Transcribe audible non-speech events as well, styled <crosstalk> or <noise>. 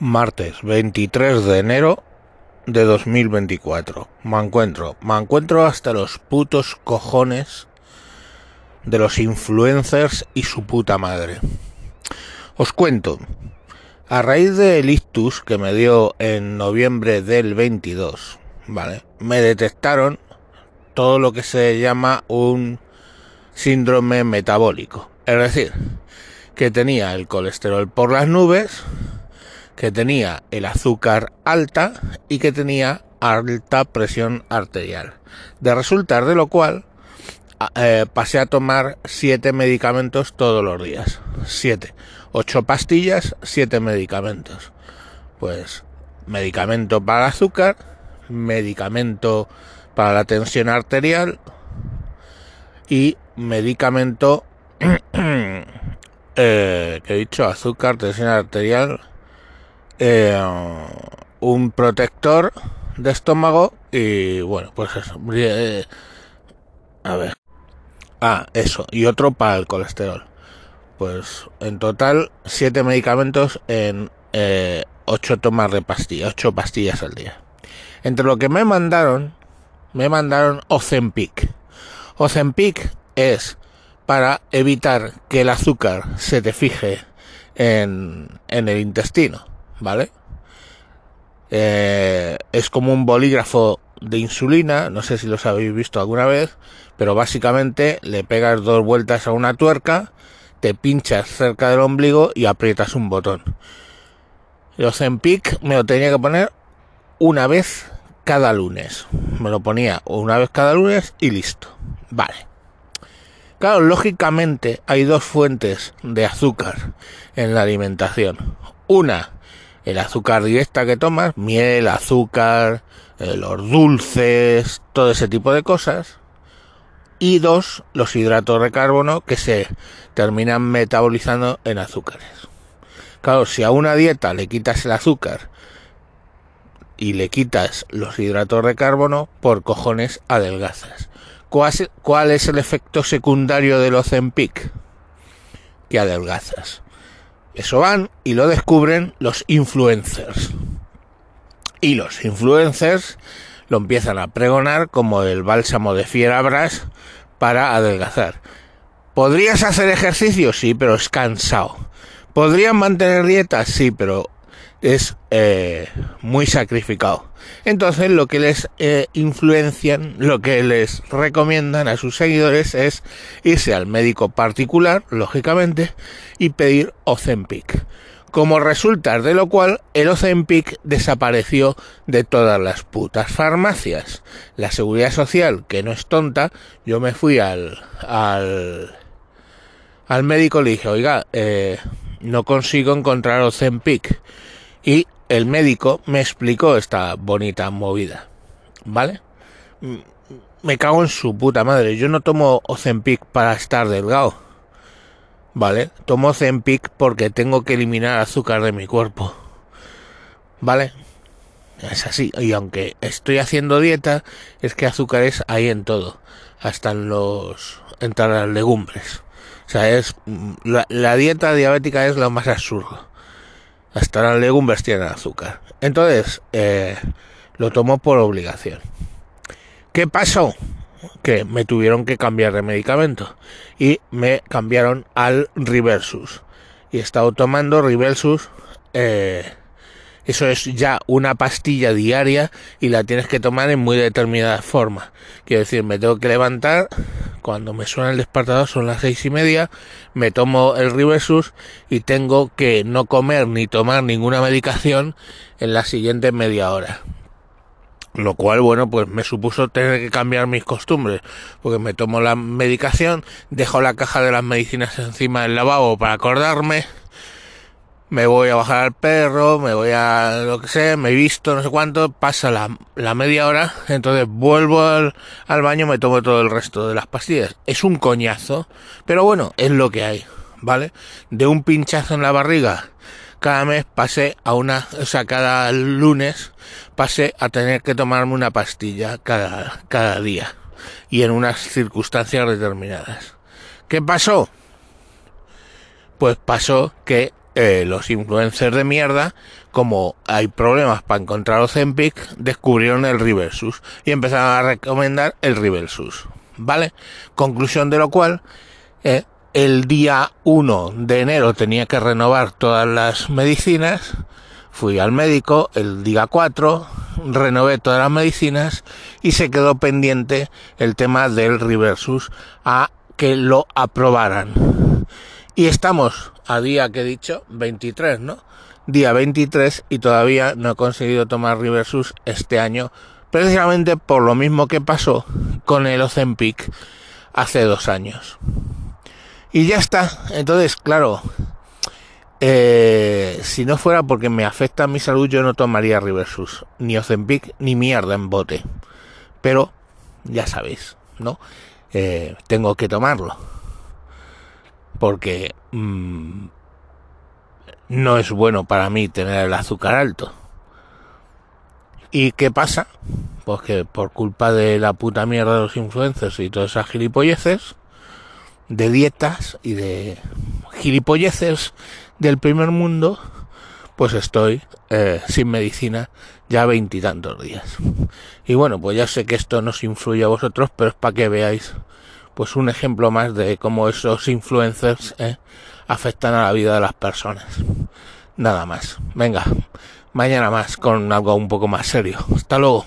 Martes 23 de enero de 2024. Me encuentro, me encuentro hasta los putos cojones de los influencers y su puta madre. Os cuento, a raíz del ictus que me dio en noviembre del 22, ¿vale? Me detectaron todo lo que se llama un síndrome metabólico. Es decir, que tenía el colesterol por las nubes, que tenía el azúcar alta y que tenía alta presión arterial. De resultar de lo cual eh, pasé a tomar siete medicamentos todos los días. Siete. Ocho pastillas, siete medicamentos. Pues medicamento para el azúcar, medicamento para la tensión arterial y medicamento <clears throat> eh, que he dicho azúcar, tensión arterial eh, un protector de estómago y bueno, pues eso. Eh, a ver. Ah, eso. Y otro para el colesterol. Pues en total, siete medicamentos en eh, ocho tomas de pastillas, ocho pastillas al día. Entre lo que me mandaron, me mandaron Ozempic. Ozempic es para evitar que el azúcar se te fije en, en el intestino. ¿Vale? Eh, es como un bolígrafo de insulina, no sé si los habéis visto alguna vez, pero básicamente le pegas dos vueltas a una tuerca, te pinchas cerca del ombligo y aprietas un botón. El Ozempic me lo tenía que poner una vez cada lunes. Me lo ponía una vez cada lunes y listo. Vale. Claro, lógicamente hay dos fuentes de azúcar en la alimentación. Una el azúcar directa que tomas, miel, azúcar, eh, los dulces, todo ese tipo de cosas. Y dos, los hidratos de carbono que se terminan metabolizando en azúcares. Claro, si a una dieta le quitas el azúcar y le quitas los hidratos de carbono, por cojones adelgazas. ¿Cuál es el efecto secundario del Ozempic? Que adelgazas. Eso van y lo descubren los influencers. Y los influencers lo empiezan a pregonar como el bálsamo de fierabras para adelgazar. ¿Podrías hacer ejercicio? Sí, pero es cansado. ¿Podrían mantener dieta? Sí, pero es eh, muy sacrificado. Entonces lo que les eh, influencian, lo que les recomiendan a sus seguidores es irse al médico particular, lógicamente, y pedir Ozempic. Como resulta de lo cual el Ozempic desapareció de todas las putas farmacias. La seguridad social, que no es tonta, yo me fui al al, al médico y le dije, oiga, eh, no consigo encontrar Ozempic y el médico me explicó esta bonita movida. ¿Vale? Me cago en su puta madre. Yo no tomo Ozempic para estar delgado. ¿Vale? Tomo Ozempic porque tengo que eliminar azúcar de mi cuerpo. ¿Vale? Es así. Y aunque estoy haciendo dieta, es que azúcares hay en todo. Hasta en los... entre las legumbres. O sea, es... La dieta diabética es lo más absurdo hasta las legumbres tienen azúcar. Entonces, eh, lo tomo por obligación. ¿Qué pasó? Que me tuvieron que cambiar de medicamento y me cambiaron al Reversus. Y he estado tomando Reversus. Eh, eso es ya una pastilla diaria y la tienes que tomar en muy determinada forma. Quiero decir, me tengo que levantar, cuando me suena el despertador son las seis y media, me tomo el Riversus y tengo que no comer ni tomar ninguna medicación en la siguiente media hora. Lo cual, bueno, pues me supuso tener que cambiar mis costumbres, porque me tomo la medicación, dejo la caja de las medicinas encima del lavabo para acordarme, me voy a bajar al perro, me voy a lo que sea, me he visto, no sé cuánto, pasa la, media hora, entonces vuelvo al, al, baño, me tomo todo el resto de las pastillas. Es un coñazo, pero bueno, es lo que hay, ¿vale? De un pinchazo en la barriga, cada mes pasé a una, o sea, cada lunes pasé a tener que tomarme una pastilla cada, cada día y en unas circunstancias determinadas. ¿Qué pasó? Pues pasó que eh, los influencers de mierda, como hay problemas para encontrar Ozempic, descubrieron el Riversus y empezaron a recomendar el Riversus. ¿Vale? Conclusión de lo cual, eh, el día 1 de enero tenía que renovar todas las medicinas. Fui al médico el día 4, renové todas las medicinas y se quedó pendiente el tema del Riversus a que lo aprobaran. Y estamos a día que he dicho, 23, ¿no? Día 23 y todavía no he conseguido tomar Riversus este año, precisamente por lo mismo que pasó con el Ozempic hace dos años. Y ya está. Entonces, claro, eh, si no fuera porque me afecta mi salud, yo no tomaría Riversus, ni Ozempic, ni mierda en bote. Pero, ya sabéis, ¿no? Eh, tengo que tomarlo porque mmm, no es bueno para mí tener el azúcar alto. ¿Y qué pasa? Pues que por culpa de la puta mierda de los influencers y todas esas gilipolleces, de dietas y de gilipolleces del primer mundo, pues estoy eh, sin medicina ya veintitantos días. Y bueno, pues ya sé que esto no os influye a vosotros, pero es para que veáis pues un ejemplo más de cómo esos influencers eh, afectan a la vida de las personas. Nada más. Venga, mañana más con algo un poco más serio. Hasta luego.